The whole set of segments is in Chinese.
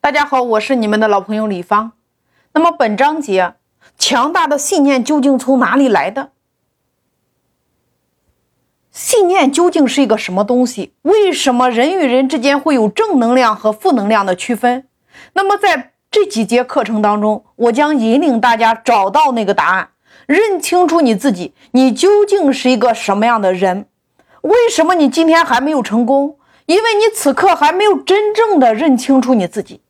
大家好，我是你们的老朋友李芳。那么本章节，强大的信念究竟从哪里来的？信念究竟是一个什么东西？为什么人与人之间会有正能量和负能量的区分？那么在这几节课程当中，我将引领大家找到那个答案，认清楚你自己，你究竟是一个什么样的人？为什么你今天还没有成功？因为你此刻还没有真正的认清楚你自己。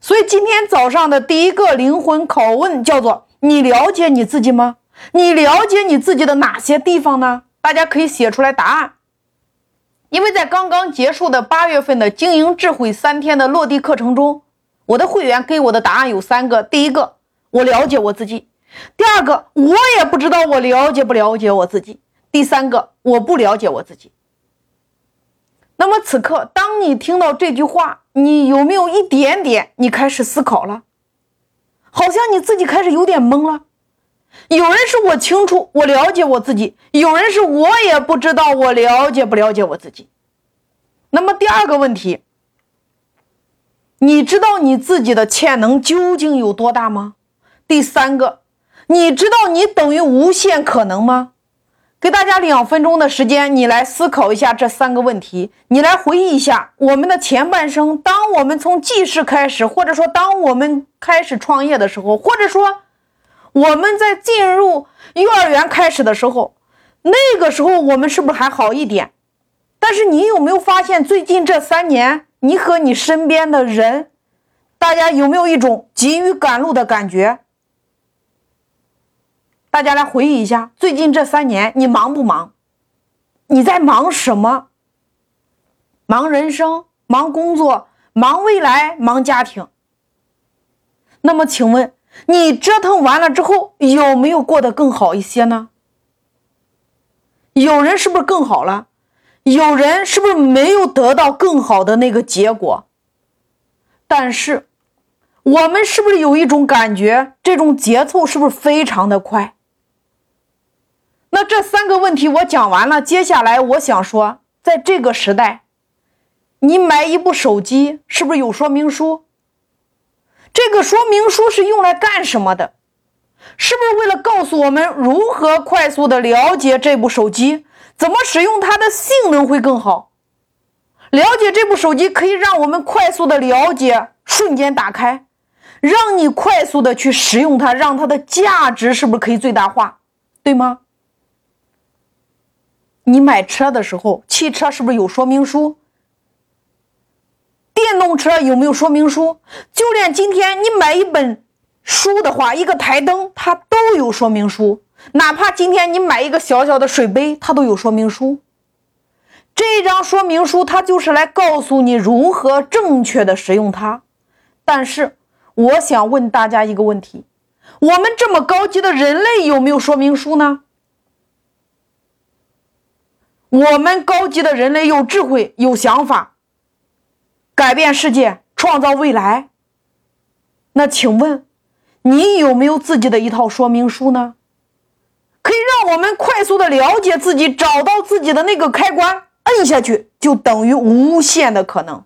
所以今天早上的第一个灵魂拷问叫做：你了解你自己吗？你了解你自己的哪些地方呢？大家可以写出来答案。因为在刚刚结束的八月份的经营智慧三天的落地课程中，我的会员给我的答案有三个：第一个，我了解我自己；第二个，我也不知道我了解不了解我自己；第三个，我不了解我自己。那么此刻，当你听到这句话，你有没有一点点你开始思考了？好像你自己开始有点懵了。有人是我清楚，我了解我自己；有人是我也不知道，我了解不了解我自己。那么第二个问题，你知道你自己的潜能究竟有多大吗？第三个，你知道你等于无限可能吗？给大家两分钟的时间，你来思考一下这三个问题。你来回忆一下我们的前半生。当我们从记事开始，或者说当我们开始创业的时候，或者说我们在进入幼儿园开始的时候，那个时候我们是不是还好一点？但是你有没有发现，最近这三年，你和你身边的人，大家有没有一种急于赶路的感觉？大家来回忆一下，最近这三年你忙不忙？你在忙什么？忙人生，忙工作，忙未来，忙家庭。那么，请问你折腾完了之后，有没有过得更好一些呢？有人是不是更好了？有人是不是没有得到更好的那个结果？但是，我们是不是有一种感觉，这种节奏是不是非常的快？这三个问题我讲完了，接下来我想说，在这个时代，你买一部手机是不是有说明书？这个说明书是用来干什么的？是不是为了告诉我们如何快速的了解这部手机，怎么使用它的性能会更好？了解这部手机可以让我们快速的了解，瞬间打开，让你快速的去使用它，让它的价值是不是可以最大化？对吗？你买车的时候，汽车是不是有说明书？电动车有没有说明书？就连今天你买一本书的话，一个台灯它都有说明书。哪怕今天你买一个小小的水杯，它都有说明书。这张说明书它就是来告诉你如何正确的使用它。但是，我想问大家一个问题：我们这么高级的人类有没有说明书呢？我们高级的人类有智慧、有想法，改变世界、创造未来。那请问，你有没有自己的一套说明书呢？可以让我们快速的了解自己，找到自己的那个开关，摁下去就等于无限的可能。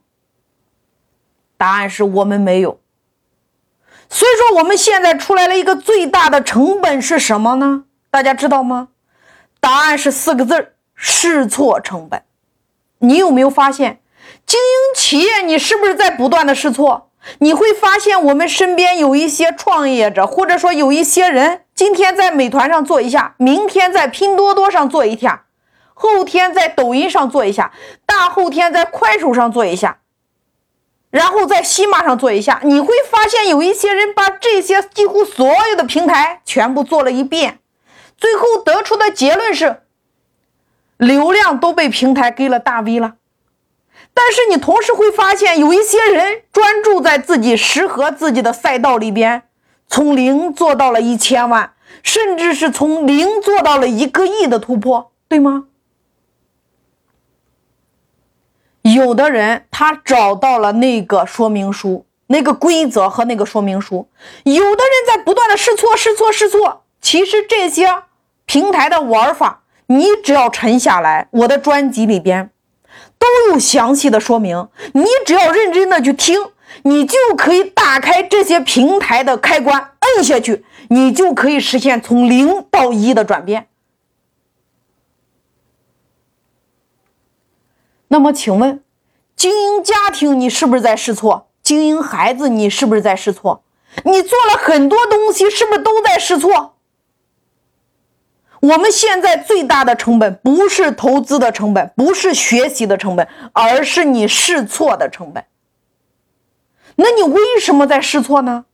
答案是我们没有。所以说，我们现在出来了一个最大的成本是什么呢？大家知道吗？答案是四个字儿。试错成本，你有没有发现，经营企业，你是不是在不断的试错？你会发现，我们身边有一些创业者，或者说有一些人，今天在美团上做一下，明天在拼多多上做一下，后天在抖音上做一下，大后天在快手上做一下，然后在西马上做一下。你会发现，有一些人把这些几乎所有的平台全部做了一遍，最后得出的结论是。流量都被平台给了大 V 了，但是你同时会发现，有一些人专注在自己适合自己的赛道里边，从零做到了一千万，甚至是从零做到了一个亿的突破，对吗？有的人他找到了那个说明书、那个规则和那个说明书，有的人在不断的试错、试错、试错。其实这些平台的玩法。你只要沉下来，我的专辑里边都有详细的说明。你只要认真的去听，你就可以打开这些平台的开关，摁下去，你就可以实现从零到一的转变。那么，请问，经营家庭，你是不是在试错？经营孩子，你是不是在试错？你做了很多东西，是不是都在试错？我们现在最大的成本不是投资的成本，不是学习的成本，而是你试错的成本。那你为什么在试错呢？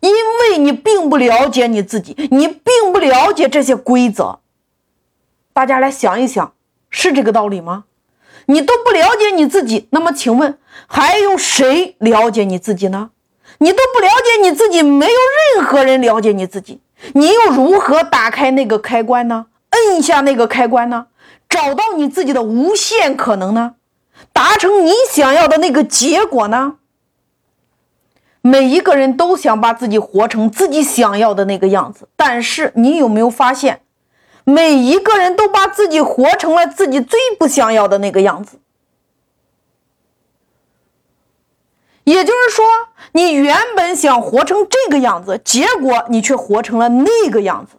因为你并不了解你自己，你并不了解这些规则。大家来想一想，是这个道理吗？你都不了解你自己，那么请问还有谁了解你自己呢？你都不了解你自己，没有任何人了解你自己，你又如何打开那个开关呢？摁一下那个开关呢？找到你自己的无限可能呢？达成你想要的那个结果呢？每一个人都想把自己活成自己想要的那个样子，但是你有没有发现，每一个人都把自己活成了自己最不想要的那个样子？也就是说，你原本想活成这个样子，结果你却活成了那个样子。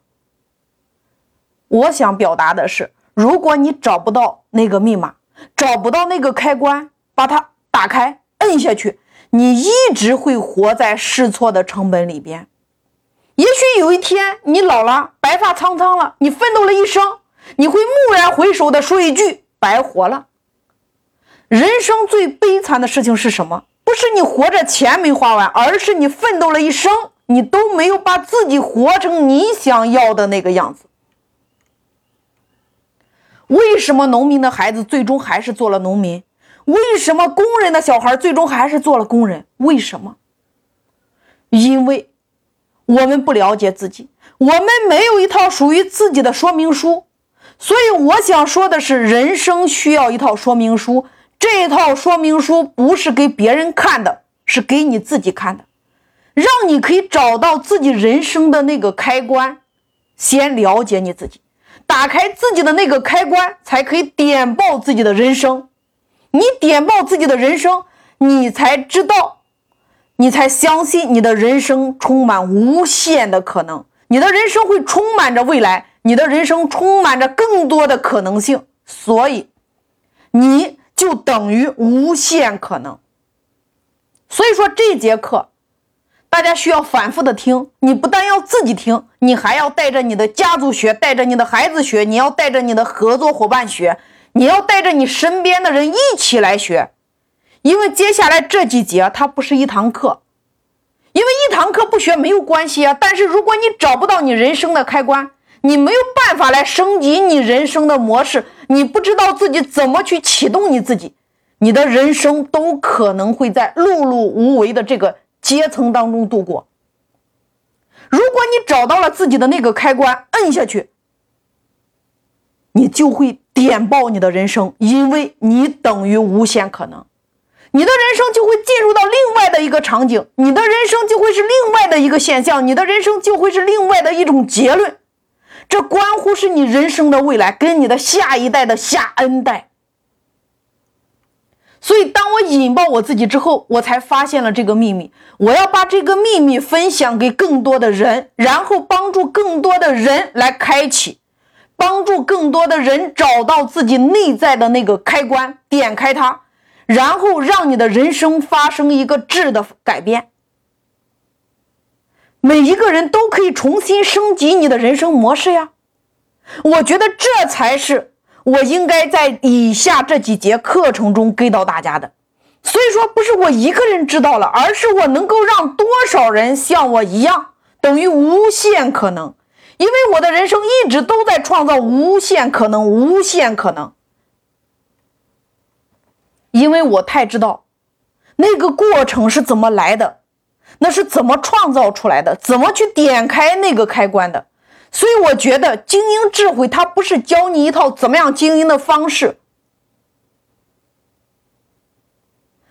我想表达的是，如果你找不到那个密码，找不到那个开关，把它打开，摁下去，你一直会活在试错的成本里边。也许有一天你老了，白发苍苍了，你奋斗了一生，你会蓦然回首的说一句：“白活了。”人生最悲惨的事情是什么？不是你活着钱没花完，而是你奋斗了一生，你都没有把自己活成你想要的那个样子。为什么农民的孩子最终还是做了农民？为什么工人的小孩最终还是做了工人？为什么？因为我们不了解自己，我们没有一套属于自己的说明书。所以我想说的是，人生需要一套说明书。这套说明书不是给别人看的，是给你自己看的，让你可以找到自己人生的那个开关。先了解你自己，打开自己的那个开关，才可以点爆自己的人生。你点爆自己的人生，你才知道，你才相信你的人生充满无限的可能，你的人生会充满着未来，你的人生充满着更多的可能性。所以，你。就等于无限可能，所以说这节课大家需要反复的听。你不但要自己听，你还要带着你的家族学，带着你的孩子学，你要带着你的合作伙伴学，你要带着你身边的人一起来学。因为接下来这几节它不是一堂课，因为一堂课不学没有关系啊。但是如果你找不到你人生的开关，你没有办法来升级你人生的模式，你不知道自己怎么去启动你自己，你的人生都可能会在碌碌无为的这个阶层当中度过。如果你找到了自己的那个开关，摁下去，你就会点爆你的人生，因为你等于无限可能，你的人生就会进入到另外的一个场景，你的人生就会是另外的一个现象，你的人生就会是另外的一种结论。这关乎是你人生的未来，跟你的下一代的下 N 代。所以，当我引爆我自己之后，我才发现了这个秘密。我要把这个秘密分享给更多的人，然后帮助更多的人来开启，帮助更多的人找到自己内在的那个开关，点开它，然后让你的人生发生一个质的改变。每一个人都可以重新升级你的人生模式呀！我觉得这才是我应该在以下这几节课程中给到大家的。所以说，不是我一个人知道了，而是我能够让多少人像我一样，等于无限可能。因为我的人生一直都在创造无限可能，无限可能。因为我太知道那个过程是怎么来的。那是怎么创造出来的？怎么去点开那个开关的？所以我觉得经营智慧，它不是教你一套怎么样经营的方式，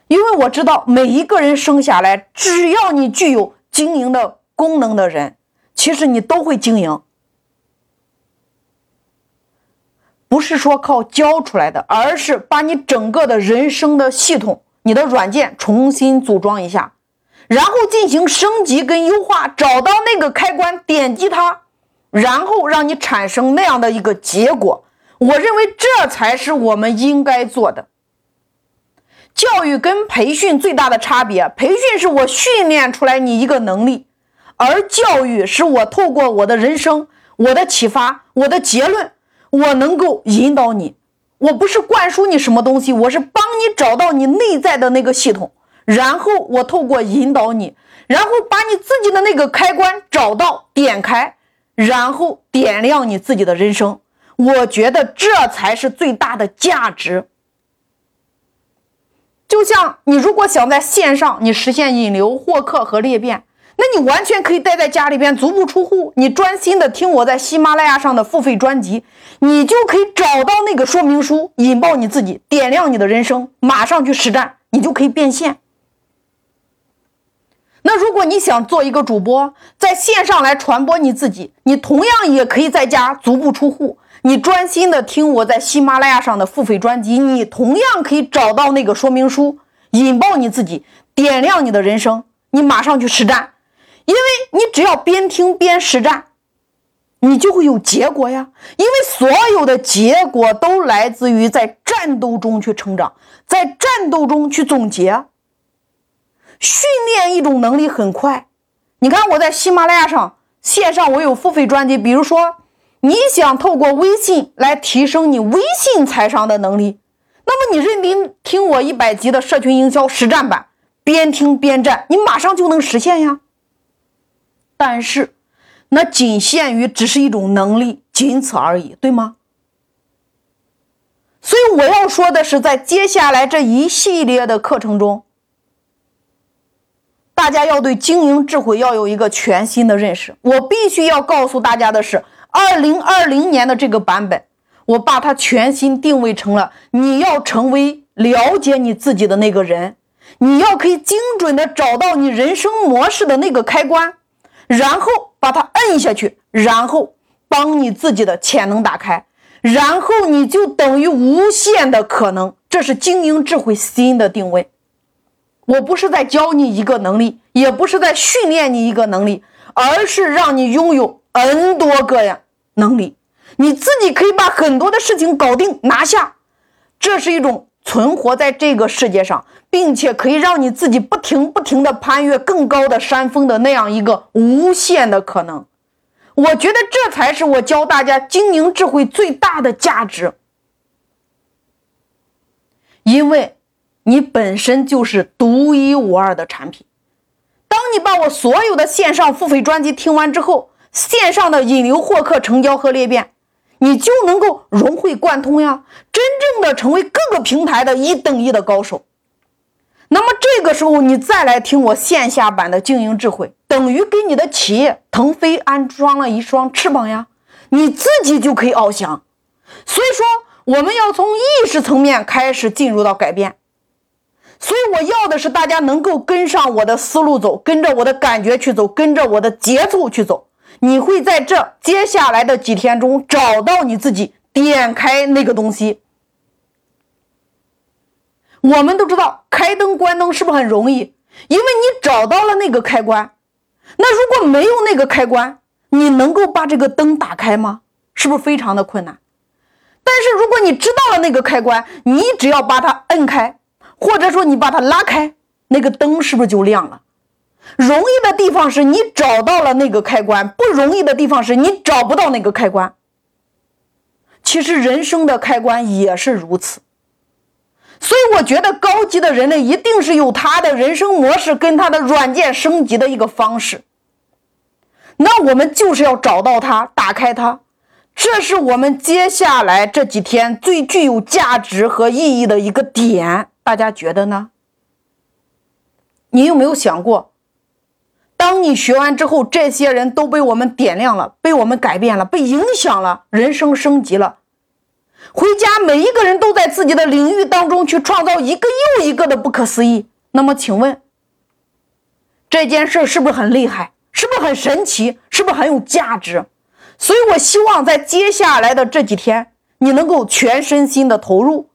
因为我知道每一个人生下来，只要你具有经营的功能的人，其实你都会经营，不是说靠教出来的，而是把你整个的人生的系统你的软件重新组装一下，然后进行升级跟优化，找到那个开关，点击它，然后让你产生那样的一个结果。我认为这才是我们应该做的。教育跟培训最大的差别，培训是我训练出来你一个能力，而教育是我透过我的人生、我的启发、我的结论，我能够引导你。我不是灌输你什么东西，我是帮你找到你内在的那个系统，然后我透过引导你，然后把你自己的那个开关找到、点开，然后点亮你自己的人生。我觉得这才是最大的价值。就像你如果想在线上你实现引流、获客和裂变，那你完全可以待在家里边足不出户，你专心的听我在喜马拉雅上的付费专辑，你就可以找到那个说明书，引爆你自己，点亮你的人生，马上去实战，你就可以变现。那如果你想做一个主播，在线上来传播你自己，你同样也可以在家足不出户。你专心的听我在喜马拉雅上的付费专辑，你同样可以找到那个说明书，引爆你自己，点亮你的人生，你马上去实战，因为你只要边听边实战，你就会有结果呀。因为所有的结果都来自于在战斗中去成长，在战斗中去总结。训练一种能力很快，你看我在喜马拉雅上线上我有付费专辑，比如说。你想透过微信来提升你微信财商的能力，那么你认真听我一百集的社群营销实战版，边听边战，你马上就能实现呀。但是，那仅限于只是一种能力，仅此而已，对吗？所以我要说的是，在接下来这一系列的课程中，大家要对经营智慧要有一个全新的认识。我必须要告诉大家的是。二零二零年的这个版本，我把它全新定位成了你要成为了解你自己的那个人，你要可以精准的找到你人生模式的那个开关，然后把它摁下去，然后帮你自己的潜能打开，然后你就等于无限的可能。这是经营智慧新的定位。我不是在教你一个能力，也不是在训练你一个能力，而是让你拥有 N 多个呀。能力，你自己可以把很多的事情搞定拿下，这是一种存活在这个世界上，并且可以让你自己不停不停的攀越更高的山峰的那样一个无限的可能。我觉得这才是我教大家经营智慧最大的价值，因为你本身就是独一无二的产品。当你把我所有的线上付费专辑听完之后，线上的引流、获客、成交和裂变，你就能够融会贯通呀，真正的成为各个平台的一等一的高手。那么这个时候，你再来听我线下版的经营智慧，等于给你的企业腾飞安装了一双翅膀呀，你自己就可以翱翔。所以说，我们要从意识层面开始进入到改变。所以我要的是大家能够跟上我的思路走，跟着我的感觉去走，跟着我的节奏去走。你会在这接下来的几天中找到你自己，点开那个东西。我们都知道开灯关灯是不是很容易？因为你找到了那个开关。那如果没有那个开关，你能够把这个灯打开吗？是不是非常的困难？但是如果你知道了那个开关，你只要把它摁开，或者说你把它拉开，那个灯是不是就亮了？容易的地方是你找到了那个开关，不容易的地方是你找不到那个开关。其实人生的开关也是如此，所以我觉得高级的人类一定是有他的人生模式跟他的软件升级的一个方式。那我们就是要找到它，打开它，这是我们接下来这几天最具有价值和意义的一个点。大家觉得呢？你有没有想过？当你学完之后，这些人都被我们点亮了，被我们改变了，被影响了，人生升级了。回家，每一个人都在自己的领域当中去创造一个又一个的不可思议。那么，请问这件事是不是很厉害？是不是很神奇？是不是很有价值？所以我希望在接下来的这几天，你能够全身心的投入，